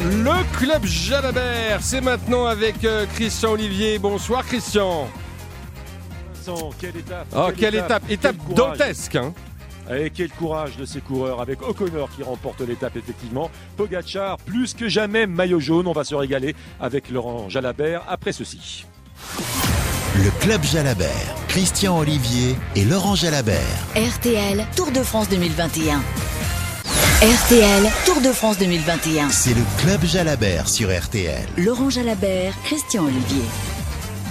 Le club Jalabert, c'est maintenant avec euh, Christian Olivier. Bonsoir Christian. Vincent, quelle étape Oh, quelle étape Étape dantesque. hein. Et quel courage de ces coureurs avec O'Connor qui remporte l'étape effectivement. Pogachar plus que jamais maillot jaune. On va se régaler avec Laurent Jalabert après ceci. Le Club Jalabert, Christian Olivier et Laurent Jalabert. RTL Tour de France 2021. RTL Tour de France 2021. C'est le Club Jalabert sur RTL. Laurent Jalabert, Christian Olivier.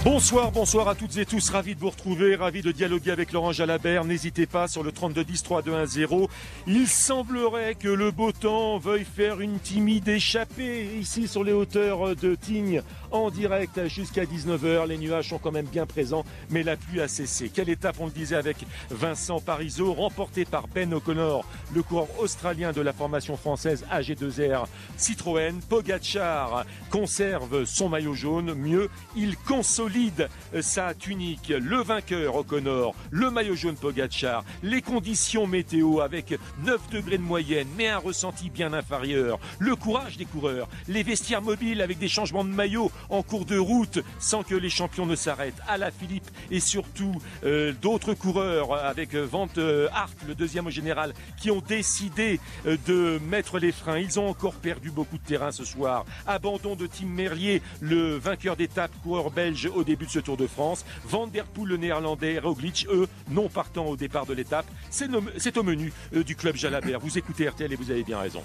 Bonsoir, bonsoir à toutes et tous. Ravi de vous retrouver, ravi de dialoguer avec Laurent Jalabert. N'hésitez pas sur le 32 10 3 2 1 0. Il semblerait que le beau temps veuille faire une timide échappée ici sur les hauteurs de Tignes en direct jusqu'à 19h. Les nuages sont quand même bien présents, mais la pluie a cessé. Quelle étape, on le disait avec Vincent Parisot, remporté par Ben O'Connor, le coureur australien de la formation française AG2R Citroën. Pogachar conserve son maillot jaune. Mieux, il consolide sa tunique. Le vainqueur O'Connor, le maillot jaune Pogachar, les conditions météo avec 9 degrés de moyenne, mais un ressenti bien inférieur. Le courage des coureurs, les vestiaires mobiles avec des changements de maillot en cours de route sans que les champions ne s'arrêtent. Ala Philippe et surtout euh, d'autres coureurs avec euh, Vente Hart, le deuxième au général, qui ont décidé euh, de mettre les freins. Ils ont encore perdu beaucoup de terrain ce soir. Abandon de Tim Merlier, le vainqueur d'étape, coureur belge au début de ce Tour de France. Van der Poel, le néerlandais, Roglic, eux, non partant au départ de l'étape. C'est au menu euh, du club Jalabert. Vous écoutez RTL et vous avez bien raison.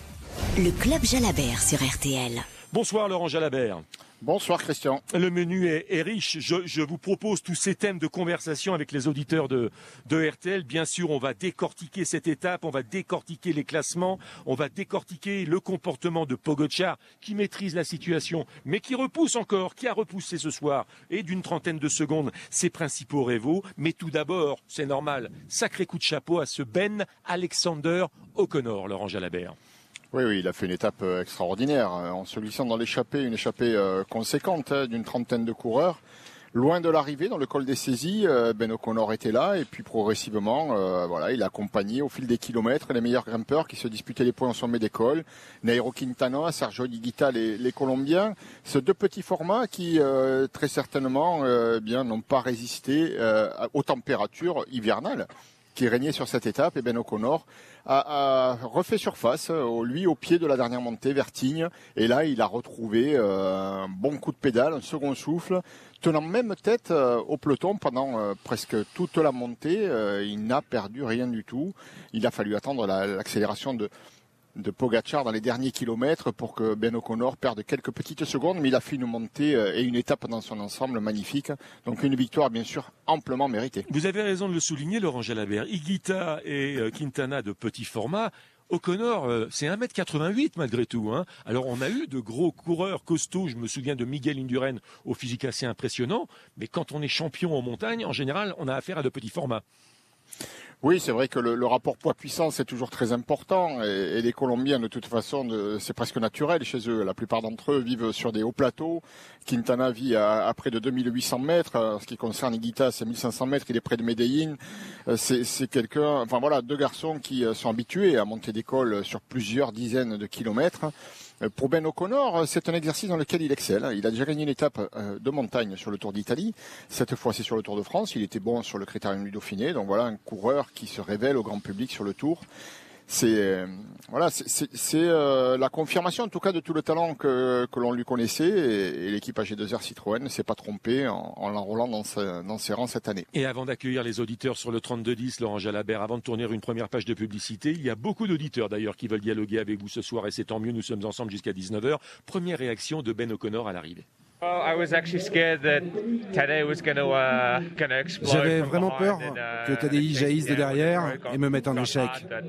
Le Club Jalabert sur RTL. Bonsoir Laurent Jalabert. Bonsoir Christian. Le menu est, riche. Je, vous propose tous ces thèmes de conversation avec les auditeurs de, de RTL. Bien sûr, on va décortiquer cette étape, on va décortiquer les classements, on va décortiquer le comportement de Pogochar qui maîtrise la situation, mais qui repousse encore, qui a repoussé ce soir, et d'une trentaine de secondes, ses principaux rivaux. Mais tout d'abord, c'est normal, sacré coup de chapeau à ce Ben Alexander O'Connor, Laurent Jalabert. Oui, oui, il a fait une étape euh, extraordinaire euh, en se glissant dans l'échappée, une échappée euh, conséquente hein, d'une trentaine de coureurs. Loin de l'arrivée, dans le col des saisies, Ben O'Connor était là et puis progressivement, voilà, il a accompagné au fil des kilomètres les meilleurs grimpeurs qui se disputaient les points au sommet des cols. Nairo Quintana, Sergio Higuita, les, les Colombiens. Ces deux petits formats qui, très certainement, euh, bien, n'ont pas résisté aux températures hivernales qui régnaient sur cette étape. Et Ben O'Connor a, refait surface, euh, lui au pied de la dernière montée, vers Tignes. Et là, il a retrouvé euh, un bon coup de pédale, un second souffle, tenant même tête euh, au peloton pendant presque toute la montée. Il n'a perdu rien du tout. Il a fallu attendre la- l'accélération de de Pogachar dans les derniers kilomètres pour que Ben O'Connor perde quelques petites secondes, mais il a fait une montée euh, et une étape dans son ensemble magnifique. Donc une victoire bien sûr amplement méritée. Vous avez raison de le souligner, Laurent Jalabert. Higuita et euh, Quintana de petit format. O'Connor, euh, c'est 1m88 malgré tout. Hein. Alors on a eu de gros coureurs costauds, je me souviens de Miguel Indurain au physique assez impressionnant, mais quand on est champion en montagne, en général, on a affaire à de petits formats. Oui, c'est vrai que le, le rapport poids-puissance est toujours très important et, et les Colombiens, de toute façon, c'est presque naturel chez eux. La plupart d'entre eux vivent sur des hauts plateaux. Quintana vit à, à près de 2800 mètres. En ce qui concerne Iguita, c'est 1500 mètres. Il est près de Medellín. Euh, C'est quelqu'un, enfin voilà, deux garçons qui euh, sont habitués à monter des sur plusieurs dizaines de kilomètres. Euh, Pour Ben O'Connor, euh, c'est un exercice dans lequel il excelle. Il a déjà gagné une étape euh, de montagne sur le Tour d'Italie. Cette fois, c'est sur le Tour de France. Il était bon sur le Critérium du Dauphiné. Donc voilà, un coureur qui se révèle au grand public sur le Tour. C'est euh, voilà, euh, la confirmation en tout cas de tout le talent que, l'on lui connaissait et, l'équipe AG2R Citroën ne s'est pas trompée en, en l'enrôlant dans, dans ses rangs cette année. Et avant d'accueillir les auditeurs sur le 3210, Laurent Jalabert, avant de tourner une première page de publicité, il y a beaucoup d'auditeurs d'ailleurs qui veulent dialoguer avec vous ce soir et c'est tant mieux, nous sommes ensemble jusqu'à 19h. Première réaction de Ben O'Connor à l'arrivée. Well, I was actually scared that Tadej was going to uh, going to explode. J'avais vraiment peur uh, que chase jaillisse me de derrière et me mette en échec. hard, but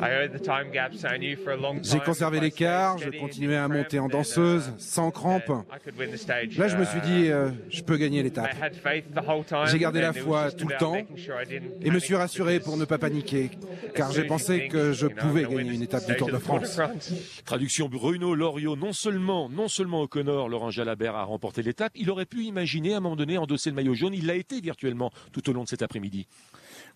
I heard the time gaps, so I knew for a long J'ai time conservé l'écart, je continuais à monter en then, danseuse, uh, sans crampes. then I could win the stage. Là, je me suis dit, euh, je peux gagner I l'étape. had faith the whole time, J'ai gardé and la foi tout le temps et me suis panic rassuré because pour ne pas paniquer, car j'ai pensé que je pouvais gagner win une étape du stage Tour de of the Tour de France. France. Traduction Bruno Loriot, non seulement, non seulement O'Connor, Laurent Jalabert a l'étape, il aurait pu imaginer à un moment donné endosser le maillot jaune, il l'a été virtuellement tout au long de cet après-midi.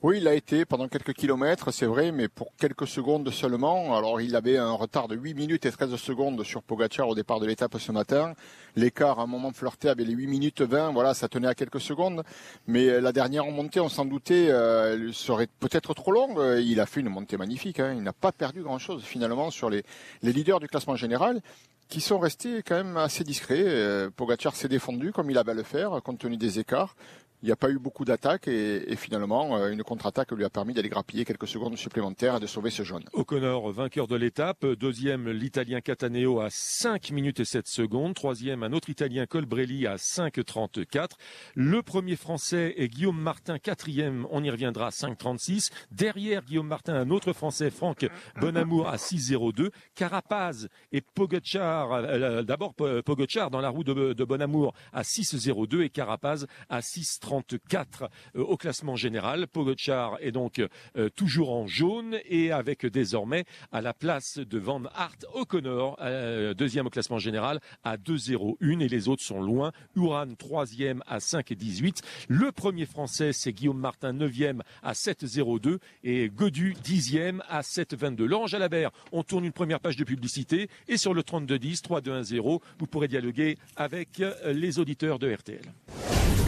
Oui, il a été pendant quelques kilomètres, c'est vrai, mais pour quelques secondes seulement. Alors, il avait un retard de 8 minutes et 13 secondes sur Pogacar au départ de l'étape ce matin. L'écart, à un moment flirté avec les 8 minutes 20, voilà, ça tenait à quelques secondes. Mais la dernière montée, on s'en doutait, euh, serait peut-être trop longue. Il a fait une montée magnifique. Hein. Il n'a pas perdu grand-chose, finalement, sur les leaders du classement général qui sont restés quand même assez discrets. Euh, Pogacar s'est défendu comme il avait à le faire, compte tenu des écarts. Il n'y a pas eu beaucoup d'attaques et, et, finalement euh, une contre-attaque lui a permis d'aller grappiller quelques secondes supplémentaires et de sauver ce jaune. O'Connor, vainqueur de l'étape. Deuxième, l'Italien Cataneo à 5 minutes et 7 secondes. Troisième, un autre Italien Colbrelli à 5,34. Le premier Français est Guillaume Martin, quatrième, on y reviendra, 5,36. Derrière Guillaume Martin, un autre Français, Franck Bonamour à 6,02. Carapaz et Pogacar, euh, d'abord Pogacar dans la roue de, de Bonamour à 6,02 et Carapaz à 6,30. 34 euh, au classement général. Pogacar est donc euh, toujours en jaune et avec désormais à la place de Van Aert O'Connor, euh, deuxième au classement général à 2-0-1 et les autres sont loin. Uran troisième à 5 et 18. Le premier français c'est Guillaume Martin neuvième à 7-0-2 et Godu dixième à 7-22. Laurent Jalabert, on tourne une première page de publicité et sur le 32-10, 3-2-1-0, vous pourrez dialoguer avec les auditeurs de RTL.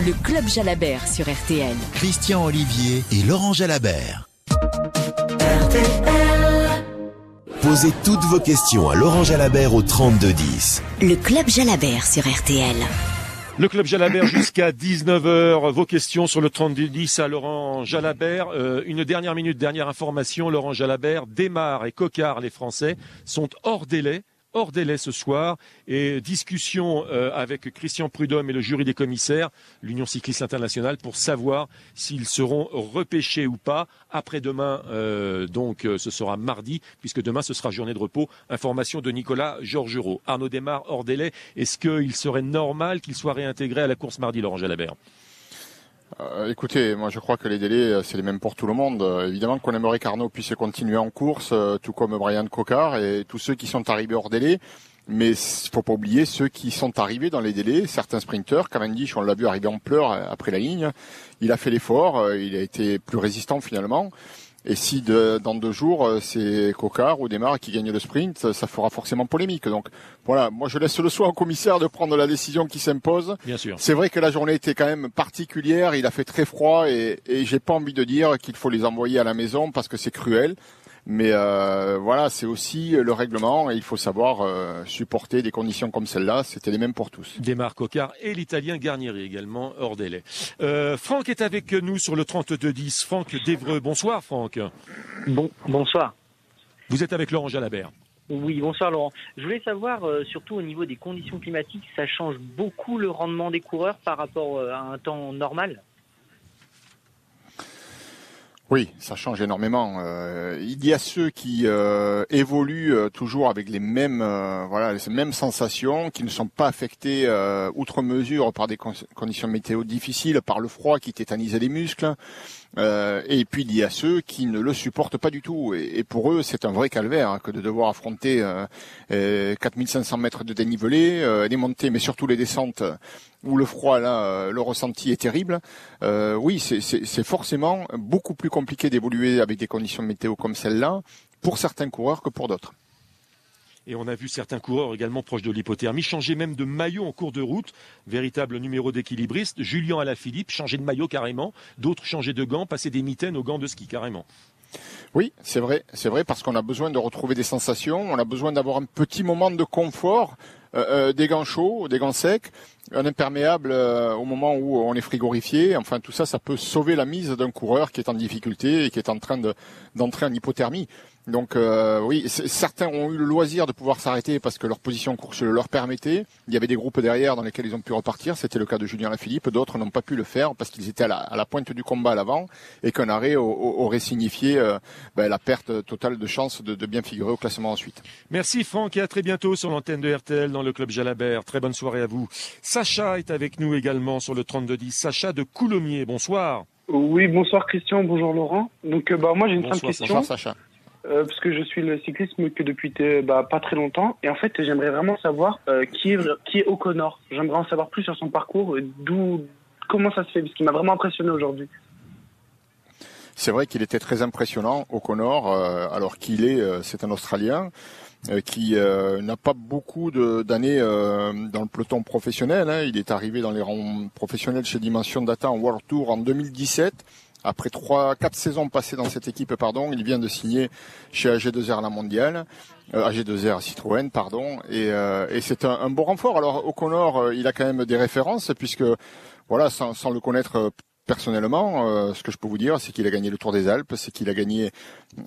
Le Club Jalabert sur RTL. Christian Olivier et Laurent Jalabert. Posez toutes vos questions à Laurent Jalabert au 3210. Le Club Jalabert sur RTL. Le Club Jalabert jusqu'à 19h. Vos questions sur le 3210 à Laurent Jalabert. Euh, une dernière minute, dernière information. Laurent Jalabert, Démarre et Cocard, les Français, sont hors délai hors délai ce soir et discussion euh, avec Christian Prudhomme et le jury des commissaires, l'Union cycliste internationale, pour savoir s'ils seront repêchés ou pas. Après-demain, euh, donc euh, ce sera mardi, puisque demain ce sera journée de repos. Information de Nicolas Georgerot. Arnaud Desmar hors délai. Est-ce qu'il serait normal qu'il soit réintégré à la course mardi, Laurent Jalabert? Euh, écoutez, moi je crois que les délais, euh, c'est les mêmes pour tout le monde. Euh, évidemment qu'on aimerait qu'Arnaud puisse continuer en course, tout comme Brian Cocard et tous ceux qui sont arrivés hors délai. Mais il faut pas oublier ceux qui sont arrivés dans les délais, certains sprinteurs. Cavendish, on l'a vu arriver en pleurs après la ligne. Il a fait l'effort, il a été plus résistant finalement. Et si de, dans deux jours, euh, c'est Cocard ou Desmar qui gagne le sprint, ça fera forcément polémique. Donc voilà, moi je laisse le soin au commissaire de prendre la décision qui s'impose. Bien sûr. C'est vrai que la journée était quand même particulière, il a fait très froid et, et j'ai pas envie de dire qu'il faut les envoyer à la maison parce que c'est cruel. Mais euh, voilà, c'est aussi le règlement et il faut savoir euh, supporter des conditions comme celle-là. C'était les mêmes pour tous. Desmar Cocard et l'Italien Garnieri également hors délai. Euh, Franck est avec nous sur le 32-10. Franck d'Evreux. Bonsoir Franck. Bon, bonsoir. Vous êtes avec Laurent Jalabert. Oui, bonsoir Laurent. Je voulais savoir, euh, surtout au niveau des conditions climatiques, ça change beaucoup le rendement des coureurs par rapport euh, à un temps normal? Oui, ça change énormément. Euh, il y a ceux qui euh, évoluent euh, toujours avec les mêmes, voilà, les mêmes sensations, qui ne sont pas affectés outre mesure par des con conditions météo difficiles, par le froid qui tétanise les muscles. Euh, et puis il y a ceux qui ne le supportent pas du tout. Et, pour eux, c'est un vrai calvaire hein, que de devoir affronter euh, 4500 mètres de dénivelé, les montées, mais surtout les descentes où le froid, là, le ressenti est terrible. oui, c'est forcément beaucoup plus compliqué d'évoluer avec des conditions météo comme celle-là pour certains coureurs que pour d'autres. Et on a vu certains coureurs également proches de l'hypothermie changer même de maillot en cours de route, véritable numéro d'équilibriste. Julien Alaphilippe changer de maillot carrément, d'autres changer de gants, passer des mitaines aux gants de ski carrément. Oui, c'est vrai, c'est vrai parce qu'on a besoin de retrouver des sensations, on a besoin d'avoir un petit moment de confort, euh, euh, des gants chauds, des gants secs, un imperméable euh, au moment où on est frigorifié. Enfin, tout ça, ça peut sauver la mise d'un coureur qui est en difficulté et qui est en train d'entrer en hypothermie. Donc euh, oui, certains ont eu le loisir de pouvoir s'arrêter parce que leur position en course le leur permettait. Il y avait des groupes derrière dans lesquels ils ont pu repartir. C'était le cas de Julien Lafilippe. D'autres n'ont pas pu le faire parce qu'ils étaient à la, à la, pointe du combat à l'avant et qu'un arrêt aurait signifié euh, ben, la perte totale de chance de, de, bien figurer au classement ensuite. Merci Franck et à très bientôt sur l'antenne de RTL dans le club Jalabert. Très bonne soirée à vous. Sacha est avec nous également sur le 3210. Sacha de Coulommiers. Bonsoir. Oui, bonsoir Christian, bonjour Laurent. Donc bah moi j'ai une simple question. Bonsoir Sacha. Euh, parce que je suis le cyclisme depuis bah, pas très longtemps. Et en fait, j'aimerais vraiment savoir euh, qui, est, qui O'Connor. J'aimerais en savoir plus sur son parcours, d'où, comment ça se fait, parce qu'il m'a vraiment impressionné aujourd'hui. c'est vrai qu'il était très impressionnant au Connor, euh, alors qu'il est, euh, c'est un Australien euh, qui euh, n'a pas beaucoup d'années euh, dans le peloton professionnel. hein. Il est arrivé dans les rangs professionnels chez Dimension Data en World Tour en 2017. Après trois, quatre saisons passées dans cette équipe, pardon, il vient de signer chez AG2R la mondiale, euh, AG2R Citroën, pardon, et, euh, et c'est un, un beau renfort. Alors au Connor, euh, il a quand même des références puisque, voilà, sans, sans le connaître euh, personnellement, euh, ce que je peux vous dire, c'est qu'il a gagné le Tour des Alpes, c'est qu'il a gagné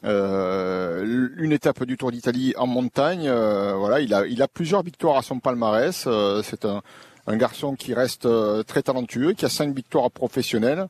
euh, une étape du Tour d'Italie en montagne. euh, voilà, il a, il a plusieurs victoires à son palmarès. euh, c'est un, un garçon qui reste très talentueux, qui a cinq victoires professionnelles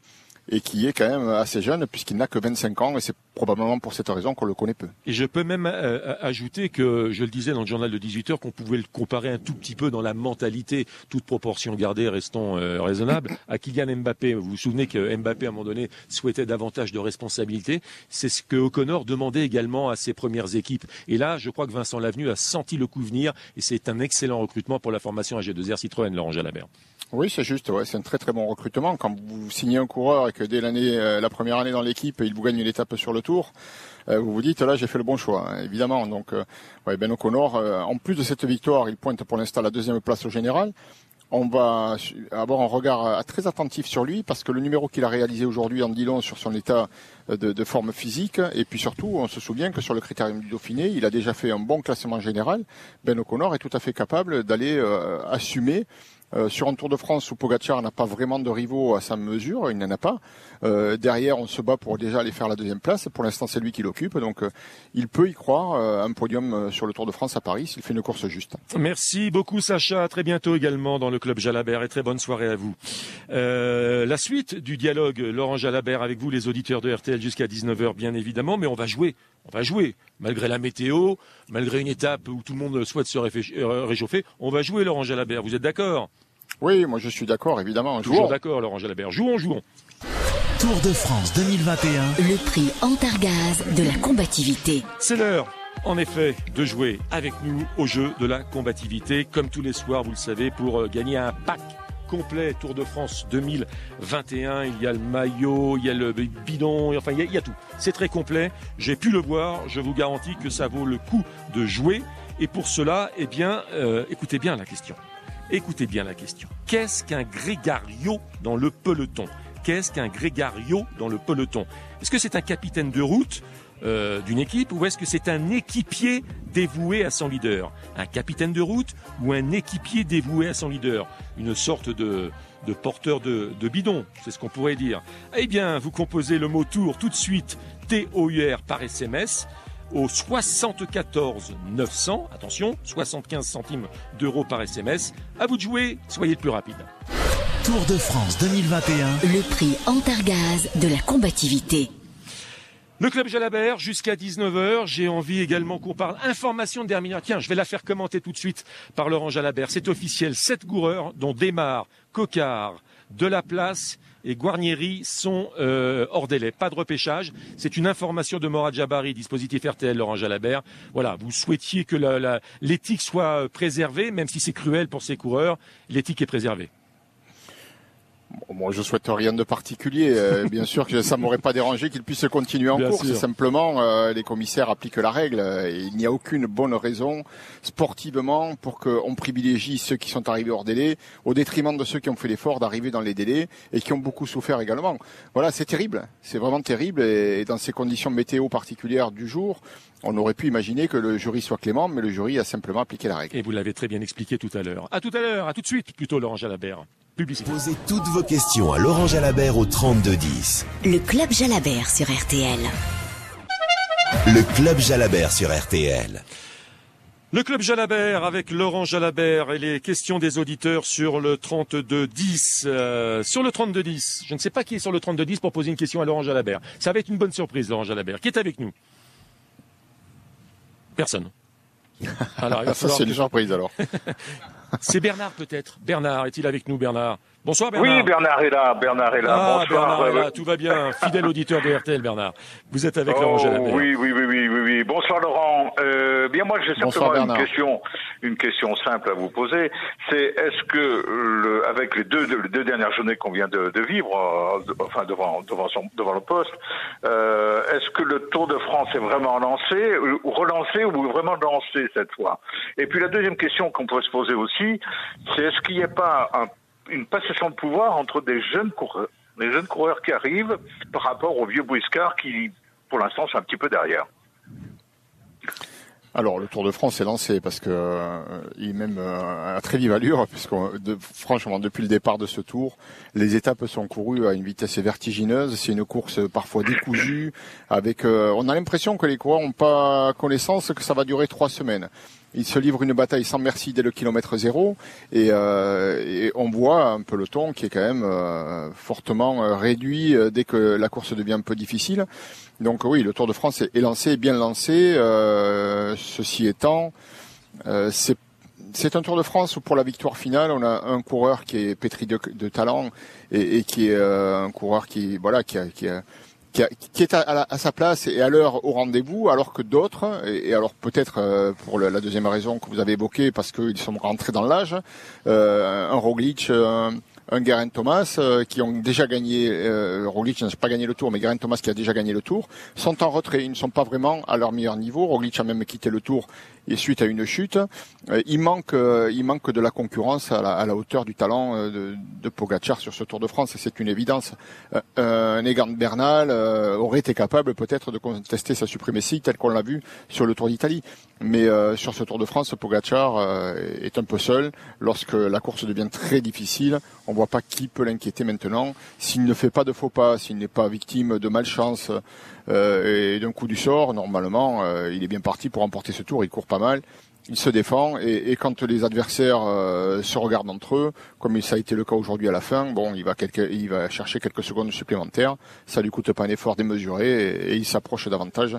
et qui est quand même assez jeune puisqu'il n'a que 25 ans et c'est probablement pour cette raison qu'on le connaît peu. Et je peux même euh, ajouter que, je le disais dans le journal de 18 heures, qu'on pouvait le comparer un tout petit peu dans la mentalité, toute proportion gardée, restons euh, raisonnables, à Kylian Mbappé. Vous vous souvenez que Mbappé, à un moment donné, souhaitait davantage de responsabilité. C'est ce que O'Connor demandait également à ses premières équipes. Et là, je crois que Vincent Lavenu a senti le coup venir et c'est un excellent recrutement pour la formation AG2R Citroën, Laurent Jalabert. Oui, c'est juste, ouais, c'est un très très bon recrutement. Quand vous signez un coureur et que dès l'année, euh, la première année dans l'équipe, il vous gagne une étape sur le tour, euh, vous vous dites là j'ai fait le bon choix, hein, évidemment. Donc, euh, ouais, Ben O'Connor, en plus de cette victoire, il pointe pour l'instant la deuxième place au général. On va avoir un regard très attentif sur lui parce que le numéro qu'il a réalisé aujourd'hui en dit long sur son état de, de forme physique et puis surtout on se souvient que sur le critérium du Dauphiné il a déjà fait un bon classement général. Ben O'Connor est tout à fait capable d'aller euh, assumer euh, sur un Tour de France où Pogacar n'a pas vraiment de rivaux à sa mesure, il n'en a pas. Euh, derrière, on se bat pour déjà aller faire la deuxième place. Pour l'instant, c'est lui qui l'occupe, donc euh, il peut y croire. un podium sur le Tour de France à Paris s'il fait une course juste. Merci beaucoup Sacha, à très bientôt également dans le club Jalabert et très bonne soirée à vous. La suite du dialogue Laurent Jalabert avec vous les auditeurs de RTL jusqu'à 19h bien évidemment, mais on va jouer, on va jouer malgré la météo, malgré une étape où tout le monde souhaite se réchauffer, on va jouer Laurent Jalabert, vous êtes d'accord? Oui, moi je suis d'accord, évidemment. Toujours Jouons. d'accord Laurent Jalabert, jouons, jouons. Tour de France 2021. Le prix Antargaz de la combativité. C'est l'heure, en effet, de jouer avec nous au jeu de la combativité, comme tous les soirs, vous le savez, pour euh, gagner un pack complet Tour de France 2021. Il y a le maillot, il y a le bidon, enfin il y a, il y a tout. C'est très complet. J'ai pu le voir. Je vous garantis que ça vaut le coup de jouer. Et pour cela, eh bien, euh, écoutez bien la question. Écoutez bien la question. Qu'est-ce qu'un grégario dans le peloton? Qu'est-ce qu'un grégario dans le peloton? Est-ce que c'est un capitaine de route euh, d'une équipe ou est-ce que c'est un équipier dévoué à son leader? Un capitaine de route ou un équipier dévoué à son leader? Une sorte de, porteur de, de bidon, c'est ce qu'on pourrait dire. Eh bien, vous composez le mot tour tout de suite, T-O-U-R par SMS au 74 900, attention, 75 centimes d'euros par SMS. À vous de jouer, soyez le plus rapide. Tour de France 2021. Le prix Antargaz de la combativité. Le club Jalabert jusqu'à 19h. J'ai envie également qu'on parle information de dernière. Tiens, je vais la faire commenter tout de suite par Laurent Jalabert. C'est officiel. Sept coureurs, dont Desmar, Cocard, Delaplace et Guarnieri sont euh, hors délai. Pas de repêchage. C'est une information de Morad Jabari, dispositif RTL Laurent Jalabert. Voilà, vous souhaitiez que l'éthique soit préservée, même si c'est cruel pour ces coureurs. L'éthique est préservée. Bon, Moi, je souhaite rien de particulier. Euh, bien sûr que ça m'aurait pas dérangé qu'il puisse continuer en Bien course. sûr. Simplement, euh, les commissaires appliquent la règle. Euh, et il n'y a aucune bonne raison sportivement pour qu'on privilégie ceux qui sont arrivés hors délai au détriment de ceux qui ont fait l'effort d'arriver dans les délais et qui ont beaucoup souffert également. Voilà, c'est terrible. C'est vraiment terrible. Et, et dans ces conditions météo particulières du jour, on aurait pu imaginer que le jury soit clément, mais le jury a simplement appliqué la règle. Et vous l'avez très bien expliqué tout à l'heure. À tout à l'heure, à tout de suite, plutôt Laurent Jalabert. Publicité. Posez toutes vos questions à Laurent Jalabert au 3210. Le club Jalabert sur RTL. Le Club Jalabert sur RTL. Le club Jalabert avec Laurent Jalabert et les questions des auditeurs sur le 3210. Euh, sur le 3210, je ne sais pas qui est sur le 3210 pour poser une question à Laurent Jalabert. Ça va être une bonne surprise, Laurent Jalabert. Qui est avec nous? Personne. Alors, il va Ça, falloir c'est une surprise alors. C'est Bernard peut-être. Bernard, est-il avec nous, Bernard? Bonsoir Bernard. Oui, Bernard est là, Bernard est là. Ah, Bonsoir. Bernard est là, tout va bien. Fidèle auditeur de RTL, Bernard. Vous êtes avec oh, Laurent Jalabert. Oui, oui, oui, oui, oui, oui. Bonsoir Laurent. Euh, bien moi, j'ai Bonsoir, simplement une question, une question simple à vous poser. C'est est-ce que le, avec les deux, les deux dernières journées qu'on vient de, de vivre, euh, enfin devant devant son, devant le poste, euh, est-ce que le Tour de France est vraiment lancé, relancé ou vraiment lancé cette fois? Et puis la deuxième question qu'on pourrait se poser aussi, c'est est-ce qu'il n'y a pas un- une passation de pouvoir entre des jeunes coureurs, des jeunes coureurs qui arrivent par rapport aux vieux briscards qui, pour l'instant, sont un petit peu derrière. Alors le Tour de France est lancé parce que euh, il est même euh, à très vive allure puisque franchement depuis le départ de ce Tour, les étapes sont courues à une vitesse vertigineuse. C'est une course parfois décousue avec. euh, on a l'impression que les coureurs n'ont pas connaissance que ça va durer trois semaines. Ils se livrent une bataille sans merci dès le kilomètre zéro et, euh, et on voit un peloton qui est quand même euh, fortement euh, réduit euh, dès que la course devient un peu difficile. Donc oui, le Tour de France est, lancé, bien lancé. Euh, ceci étant, euh, c'est c'est un Tour de France où pour la victoire finale, on a un coureur qui est pétri de, de talent et, et qui est un coureur qui voilà qui a, qui a- qui, a- est à, à sa place et à l'heure au rendez-vous, alors que d'autres, et, alors peut-être euh, pour la deuxième raison que vous avez évoquée, parce qu'ils sont rentrés dans l'âge, euh, un Roglic, un, un Geraint Thomas, euh, qui ont déjà gagné, euh, Roglic n'a pas gagné le Tour, mais Geraint Thomas qui a déjà gagné le Tour, sont en retrait, ils ne sont pas vraiment à leur meilleur niveau. Roglic a même quitté le Tour et suite à une chute, euh, il manque, euh, il manque de la concurrence à la, hauteur du talent euh, de, de Pogacar sur ce Tour de France. C'est une évidence. Euh, un Egan Bernal euh, aurait été capable peut-être de contester sa suprématie tel qu'on l'a vu sur le Tour d'Italie. Mais euh, sur ce Tour de France, Pogacar est un peu seul. Lorsque la course devient très difficile, voit pas qui peut l'inquiéter maintenant. S'il ne fait pas de faux pas, s'il n'est pas victime de malchance euh, et d'un coup du sort, normalement, euh, il est bien parti pour remporter ce Tour. Il court pas mal. Il se défend et, quand les adversaires euh, se regardent entre eux, comme ça a été le cas aujourd'hui à la fin, bon, il va, chercher quelques secondes supplémentaires. Ça lui coûte pas un effort démesuré et, il s'approche davantage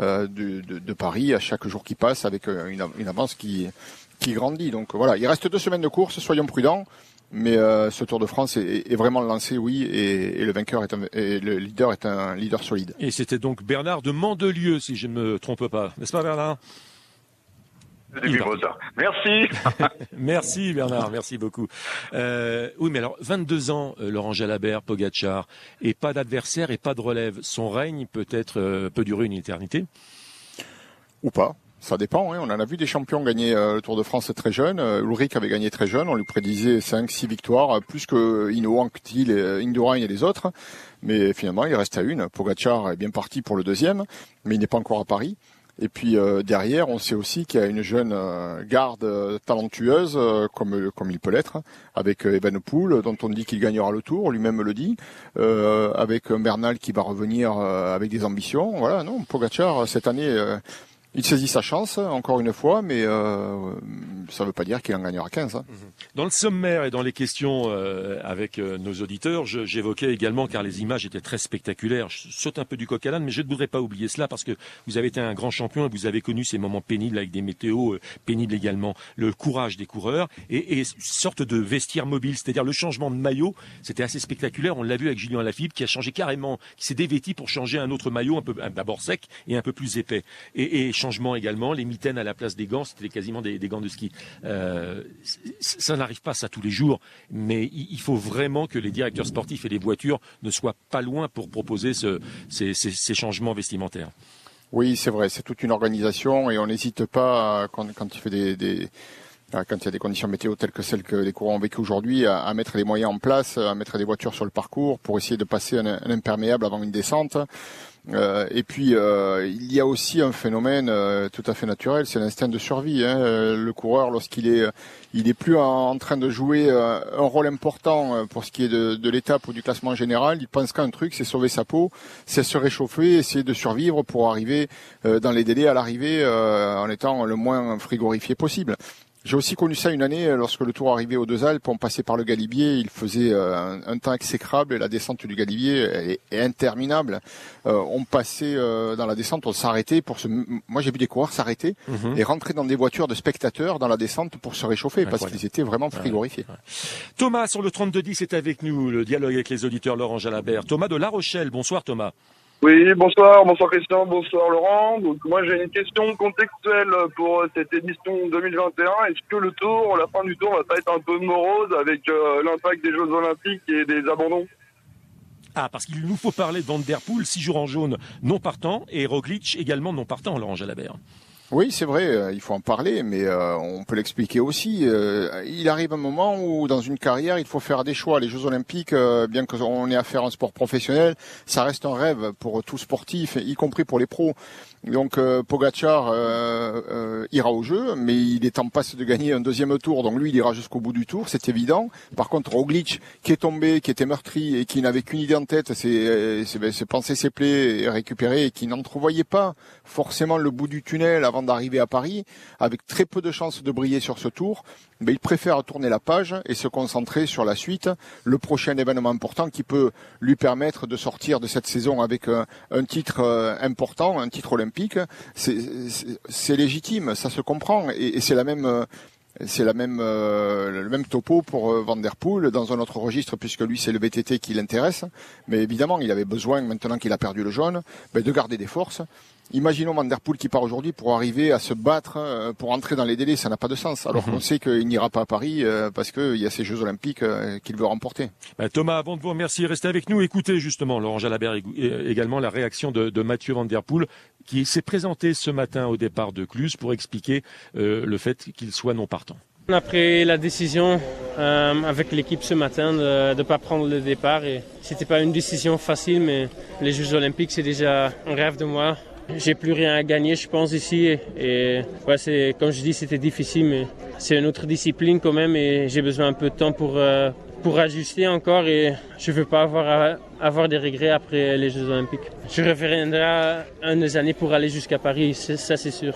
euh, de, de, de Paris à chaque jour qui passe avec euh, une, une avance qui, qui grandit. Donc voilà, il reste deux semaines de course, soyons prudents. Mais euh, ce Tour de France est, est vraiment lancé, oui, et, et le vainqueur est un, et le leader est un leader solide. Et c'était donc Bernard de Mandelieu, si je ne me trompe pas. N'est-ce pas Bernard? Merci. Merci Bernard, merci beaucoup. Euh, oui, mais alors 22 ans, euh, Laurent Jalabert, Pogacar, et pas d'adversaire et pas de relève. Son règne peut-être euh, peut durer une éternité? Ou pas. Ça dépend. hein. On en a vu des champions gagner euh, le Tour de France très jeune. Euh, Ulrich avait gagné très jeune. On lui prédisait 5 six victoires, euh, plus que Ino Anctil, et Indurain et les autres. Mais finalement, il reste à une. Pogacar est bien parti pour le deuxième, mais il n'est pas encore à Paris. Et puis euh, derrière, on sait aussi qu'il y a une jeune euh, garde euh, talentueuse, euh, comme comme il peut l'être, avec euh, Evenepoel, dont on dit qu'il gagnera le Tour, lui-même le dit, euh, avec Bernal qui va revenir euh, avec des ambitions. Voilà, non, Pogacar cette année. Il saisit sa chance, encore une fois, mais euh, ça ne veut pas dire qu'il en gagnera 15. hein. Dans le sommaire et dans les questions euh, avec euh, nos auditeurs, j'évoquais également, car les images étaient très spectaculaires, je saute un peu du coq à l'âne, mais je ne voudrais pas oublier cela parce que vous avez été un grand champion et vous avez connu ces moments pénibles avec des météos euh, pénibles également, le courage des coureurs et, et sorte de vestiaire mobile, c'est-à-dire le changement de maillot, c'était assez spectaculaire, on l'a vu avec Julien Lafilippe qui a changé carrément, qui s'est dévêti pour changer un autre maillot un peu d'abord sec et un peu plus épais. Et changement également, les mitaines à la place des gants, c'était quasiment des, gants de ski. Euh, ça n'arrive pas ça tous les jours, mais il faut vraiment que les directeurs sportifs et les voitures ne soient pas loin pour proposer ce- ces, changements vestimentaires. Oui, c'est vrai, c'est toute une organisation et on n'hésite pas, quand, quand il fait des, quand il y a des conditions météo telles que celles que les coureurs ont vécues aujourd'hui, à, mettre les moyens en place, à mettre des voitures sur le parcours pour essayer de passer un, un imperméable avant une descente. Euh, et puis euh, il y a aussi un phénomène euh, tout à fait naturel, c'est l'instinct de survie. hein. Euh, Le coureur, lorsqu'il est, il est plus en, train de jouer euh, un rôle important euh, pour ce qui est de, de l'étape ou du classement général, il pense qu'un truc, c'est sauver sa peau, c'est se réchauffer, essayer de survivre pour arriver euh, dans les délais à l'arrivée euh, en étant le moins frigorifié possible. J'ai aussi connu ça une année euh, lorsque le Tour arrivait aux Deux Alpes. On passait par le Galibier, il faisait euh, un, un temps exécrable et la descente du Galibier est, est interminable. Euh, on passait euh, dans la descente, on s'arrêtait pour se. Moi, j'ai vu des coureurs s'arrêter Mhm. et rentrer dans des voitures de spectateurs dans la descente pour se réchauffer parce qu'ils étaient vraiment frigorifiés. Thomas sur le 3210 est avec nous, le dialogue avec les auditeurs Laurent Jalabert. Thomas de La Rochelle, bonsoir Thomas. Oui, bonsoir, bonsoir Christian, bonsoir Laurent. Donc moi j'ai une question contextuelle pour euh, cette édition 2021. Est-ce que le tour, la fin du tour va pas être un peu morose avec euh, l'impact des Jeux Olympiques et des abandons? Ah, parce qu'il nous faut parler de Van Der Poel, six jours en jaune non partant, et Roglic également non partant, Laurent Jalabert. Oui, c'est vrai, euh, il faut en parler, mais euh, on peut l'expliquer aussi. Euh, il arrive un moment où, dans une carrière, il faut faire des choix. Les Jeux Olympiques, euh, bien qu'on ait à faire un sport professionnel, ça reste un rêve pour tout sportif, y compris pour les pros. Donc euh, Pogacar euh, ira au jeu, mais il est en passe de gagner un deuxième tour, donc lui il ira jusqu'au bout du tour, c'est évident. Par contre Roglic, qui est tombé, qui était meurtri et qui n'avait qu'une idée en tête, c'est ben, penser ses plaies et récupérer, et qui n'entrevoyait pas forcément le bout du tunnel d'arriver à Paris, avec très peu de chances de briller sur ce tour, mais il préfère tourner la page et se concentrer sur la suite, le prochain événement important qui peut lui permettre de sortir de cette saison avec un, titre euh, important, un titre olympique. C'est- légitime, ça se comprend, et, c'est la même. euh, c'est la même euh, le même topo pour euh, Van der Poel dans un autre registre puisque lui c'est le VTT qui l'intéresse. Mais évidemment il avait besoin maintenant qu'il a perdu le jaune ben, de garder des forces. Imaginons Van der Poel qui part aujourd'hui pour arriver à se battre euh, pour entrer dans les délais, ça n'a pas de sens. Alors Mhm. qu'on sait qu'il n'ira pas à Paris euh, parce qu'il y a ces Jeux Olympiques euh, qu'il veut remporter. Ben, Thomas, avant de vous remercier, restez avec nous. Écoutez justement, Laurent Jalabert, également la réaction de, de Mathieu Van Der Poel, qui s'est présenté ce matin au départ de Cluse pour expliquer euh, le fait qu'il soit non partant. On a pris la décision euh, avec l'équipe ce matin de ne pas prendre le départ. Et c'était pas une décision facile, mais les Jeux Olympiques c'est déjà un rêve de moi. J'ai plus rien à gagner, je pense ici. Et, c'est comme je dis, c'était difficile, mais c'est une autre discipline quand même, et j'ai besoin un peu de temps pour euh, pour ajuster encore. Et je veux pas avoir à- avoir des regrets après les Jeux Olympiques. Je reviendrai un des années pour aller jusqu'à Paris, ça c'est sûr.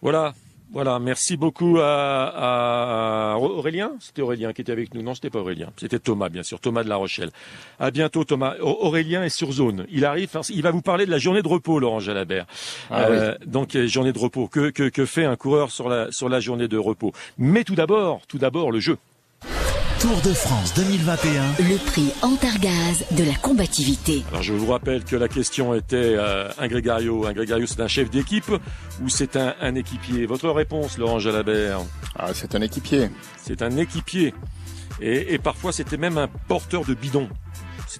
Voilà. Voilà, merci beaucoup à, à Aurélien. C'était Aurélien qui était avec nous. Non, c'était pas Aurélien. C'était Thomas, bien sûr. Thomas de La Rochelle. À bientôt, Thomas. Aurélien est sur zone. Il arrive. Il va vous parler de la journée de repos, Laurent Jalabert. Ah Donc, euh, journée de repos. Que, que, que fait un coureur sur la, sur la journée de repos? Mais tout d'abord, tout d'abord, le jeu. Tour de France 2021. Le prix Antargaz de la combativité. Alors je vous rappelle que la question était euh, un Grégario. Un Grégario, c'est un chef d'équipe ou c'est un, un équipier? Votre réponse, Laurent Jalabert Ah, c'est un équipier. C'est un équipier. Et, et parfois, c'était même un porteur de bidon.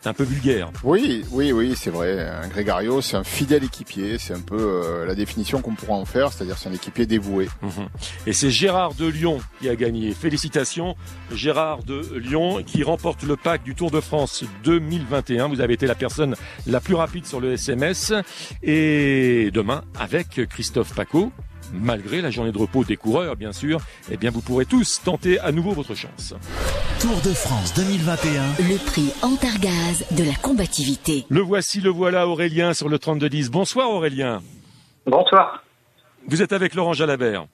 C'est un peu vulgaire. Oui, oui, oui, c'est vrai. Un Grégario, c'est un fidèle équipier. C'est un peu euh, la définition qu'on pourra en faire, c'est-à-dire c'est un équipier dévoué. Mhm. Et c'est Gérard de Lyon qui a gagné. Félicitations, Gérard de Lyon, qui remporte le pack du Tour de France 2021. Vous avez été la personne la plus rapide sur le SMS. Et demain, avec Christophe Paco, malgré la journée de repos des coureurs, bien sûr, eh bien, vous pourrez tous tenter à nouveau votre chance. Tour de France 2021. Le prix Antargaz de la combativité. Le voici, le voilà, Aurélien, sur le 3210. Bonsoir, Aurélien. Bonsoir. Vous êtes avec Laurent Jalabert.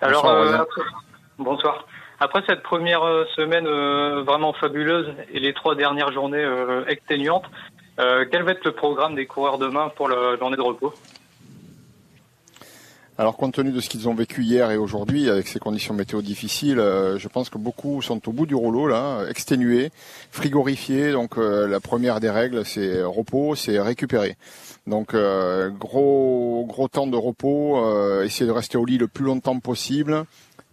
Alors, Bonsoir, euh, après, bonsoir. Après cette première euh, semaine euh, vraiment fabuleuse et les trois dernières journées euh, exténuantes, euh, quel va être le programme des coureurs demain pour la journée de repos? Alors, compte tenu de ce qu'ils ont vécu hier et aujourd'hui, avec ces conditions météo difficiles, euh, je pense que beaucoup sont au bout du rouleau, là, exténués, frigorifiés. Donc, euh, la première des règles, c'est repos, c'est récupérer. Donc, euh, gros, gros temps de repos, essayer de rester au lit le plus longtemps possible,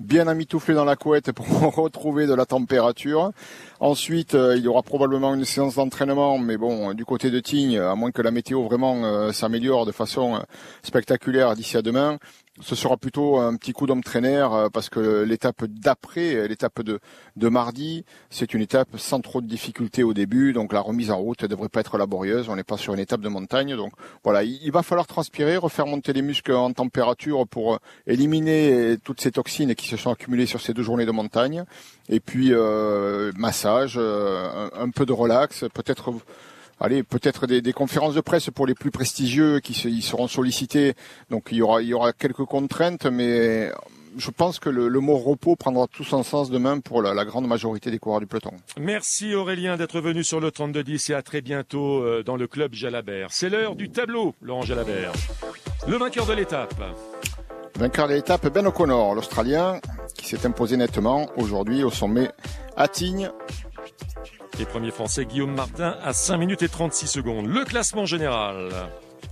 bien amitouflé dans la couette pour retrouver de la température. Ensuite, euh, il y aura probablement une séance d'entraînement, mais bon, du côté de Tignes, à moins que la météo vraiment euh, s'améliore de façon euh, spectaculaire d'ici à demain, ce sera plutôt un petit coup d'homme traîneur parce que l'étape d'après, euh, l'étape de, mardi, c'est une étape sans trop de difficultés au début, donc la remise en route ne devrait pas être laborieuse, on n'est pas sur une étape de montagne, donc voilà, il, va falloir transpirer, refaire monter les muscles en température pour euh, éliminer euh, toutes ces toxines qui se sont accumulées sur ces deux journées de montagne, et puis massage, un, un peu de relax, peut-être allez, peut-être des, des conférences de presse pour les plus prestigieux qui se, ils seront sollicités. Donc il y aura, il y aura quelques contraintes, mais je pense que le, le, mot repos prendra tout son sens demain pour la, la, grande majorité des coureurs du peloton. Merci Aurélien d'être venu sur le 32-10 et à très bientôt euh, dans le club Jalabert. C'est l'heure du tableau, Laurent Jalabert. Le vainqueur de l'étape. Vainqueur de l'étape, Ben O'Connor, l'Australien, qui s'est imposé nettement aujourd'hui au sommet à Tignes. Et premier français, Guillaume Martin, à 5 minutes et 36 secondes. Le classement général.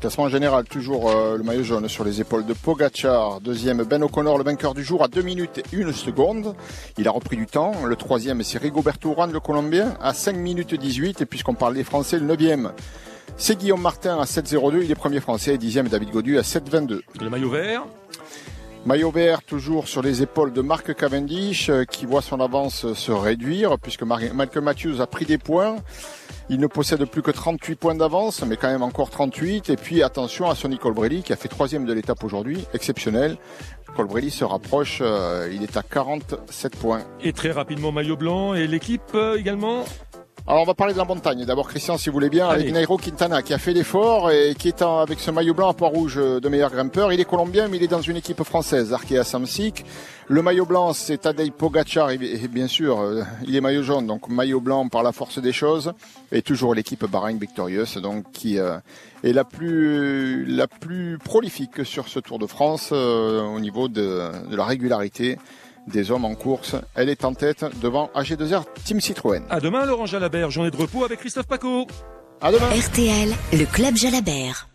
Classement général, toujours euh, le maillot jaune sur les épaules de Pogachar. Deuxième, Ben O'Connor, le vainqueur du jour, à 2 minutes et 1 seconde. Il a repris du temps. Le troisième, c'est Rigoberto Urán, le Colombien, à 5 minutes 18. Et puisqu'on parle des Français, le neuvième, c'est Guillaume Martin à 7,02. Il est premier français. Dixième, David Godu à 7,22. Le maillot vert Maillot vert toujours sur les épaules de Marc Cavendish qui voit son avance se réduire puisque Malcolm Matthews a pris des points. Il ne possède plus que 38 points d'avance, mais quand même encore 38. Et puis attention à Sonny Colbrelli qui a fait troisième de l'étape aujourd'hui, exceptionnel. Colbrelli se rapproche, euh, il est à 47 points. Et très rapidement maillot blanc et l'équipe euh, également? Alors on va parler de la montagne. D'abord Christian, si vous voulez bien, Allez. avec Nairo Quintana qui a fait l'effort et qui est en, avec ce maillot blanc à poids rouge de meilleur grimpeur. Il est colombien mais il est dans une équipe française, Arkea Samsic. Le maillot blanc c'est Tadej Pogacar et, bien sûr euh, il est maillot jaune donc maillot blanc par la force des choses et toujours l'équipe Bahreïn victorieuse donc qui euh, est la plus la plus prolifique sur ce Tour de France euh, au niveau de, de la régularité des hommes en course. Elle est en tête devant AG2R Team Citroën. À demain, Laurent Jalabert, journée de repos avec Christophe Paco. À demain. RTL, le club Jalabert.